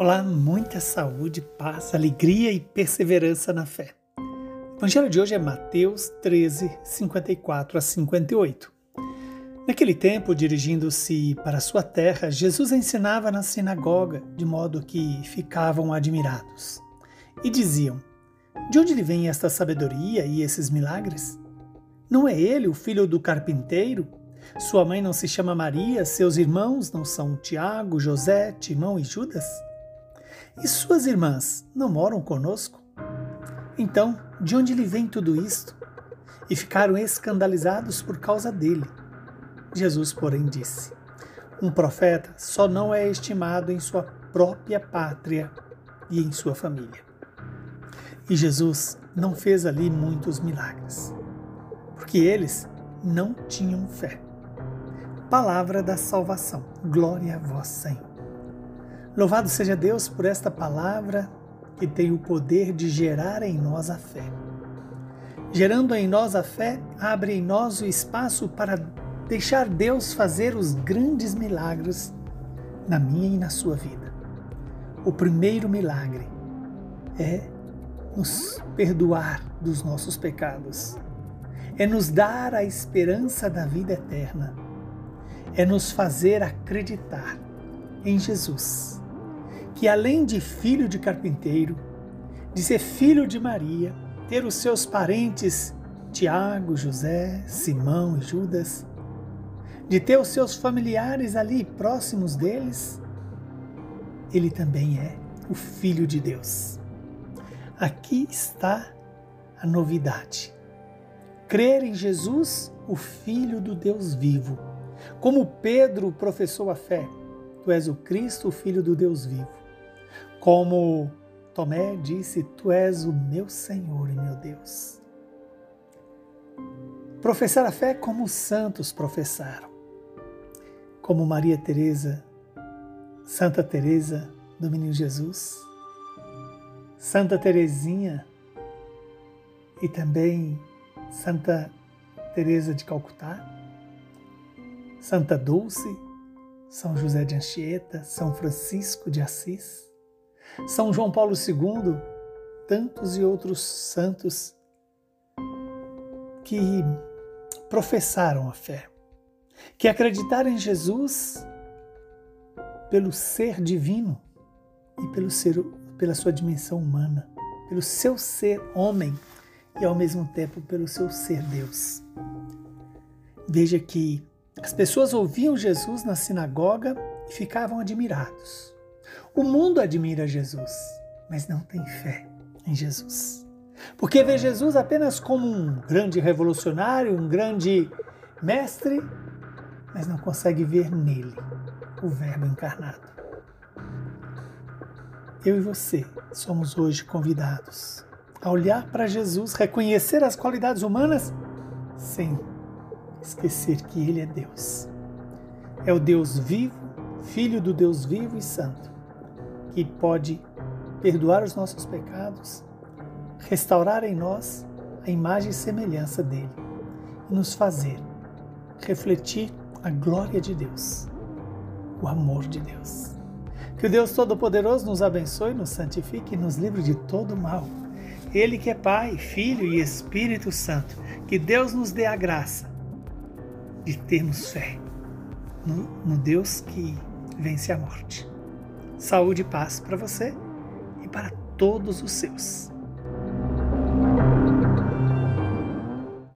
Olá, muita saúde, paz, alegria e perseverança na fé. O evangelho de hoje é Mateus 13, 54 a 58. Naquele tempo, dirigindo-se para sua terra, Jesus ensinava na sinagoga, de modo que ficavam admirados. E diziam: De onde lhe vem esta sabedoria e esses milagres? Não é ele o filho do carpinteiro? Sua mãe não se chama Maria, seus irmãos não são Tiago, José, Timão e Judas? E suas irmãs não moram conosco? Então, de onde lhe vem tudo isto? E ficaram escandalizados por causa dele. Jesus, porém, disse: Um profeta só não é estimado em sua própria pátria e em sua família. E Jesus não fez ali muitos milagres, porque eles não tinham fé. Palavra da salvação. Glória a vós, Senhor. Louvado seja Deus por esta palavra que tem o poder de gerar em nós a fé. Gerando em nós a fé, abre em nós o espaço para deixar Deus fazer os grandes milagres na minha e na sua vida. O primeiro milagre é nos perdoar dos nossos pecados, é nos dar a esperança da vida eterna, é nos fazer acreditar em Jesus que além de filho de carpinteiro, de ser filho de Maria, ter os seus parentes Tiago, José, Simão e Judas, de ter os seus familiares ali próximos deles, ele também é o Filho de Deus. Aqui está a novidade. Crer em Jesus, o Filho do Deus vivo. Como Pedro professou a fé, tu és o Cristo, o Filho do Deus vivo. Como Tomé disse: Tu és o meu Senhor e meu Deus. Professar a fé como os santos professaram, como Maria Teresa, Santa Teresa do Menino Jesus, Santa Teresinha e também Santa Teresa de Calcutá, Santa Dulce, São José de Anchieta, São Francisco de Assis, são João Paulo II, tantos e outros santos que professaram a fé, que acreditaram em Jesus pelo ser divino e pelo ser, pela sua dimensão humana, pelo seu ser homem e ao mesmo tempo pelo seu ser Deus. Veja que as pessoas ouviam Jesus na sinagoga e ficavam admirados. O mundo admira Jesus, mas não tem fé em Jesus. Porque vê Jesus apenas como um grande revolucionário, um grande mestre, mas não consegue ver nele o Verbo encarnado. Eu e você somos hoje convidados a olhar para Jesus, reconhecer as qualidades humanas, sem esquecer que Ele é Deus. É o Deus vivo, Filho do Deus vivo e santo que pode perdoar os nossos pecados, restaurar em nós a imagem e semelhança dele e nos fazer refletir a glória de Deus, o amor de Deus. Que o Deus Todo-Poderoso nos abençoe, nos santifique e nos livre de todo mal. Ele que é Pai, Filho e Espírito Santo. Que Deus nos dê a graça de termos fé no, no Deus que vence a morte. Saúde e paz para você e para todos os seus.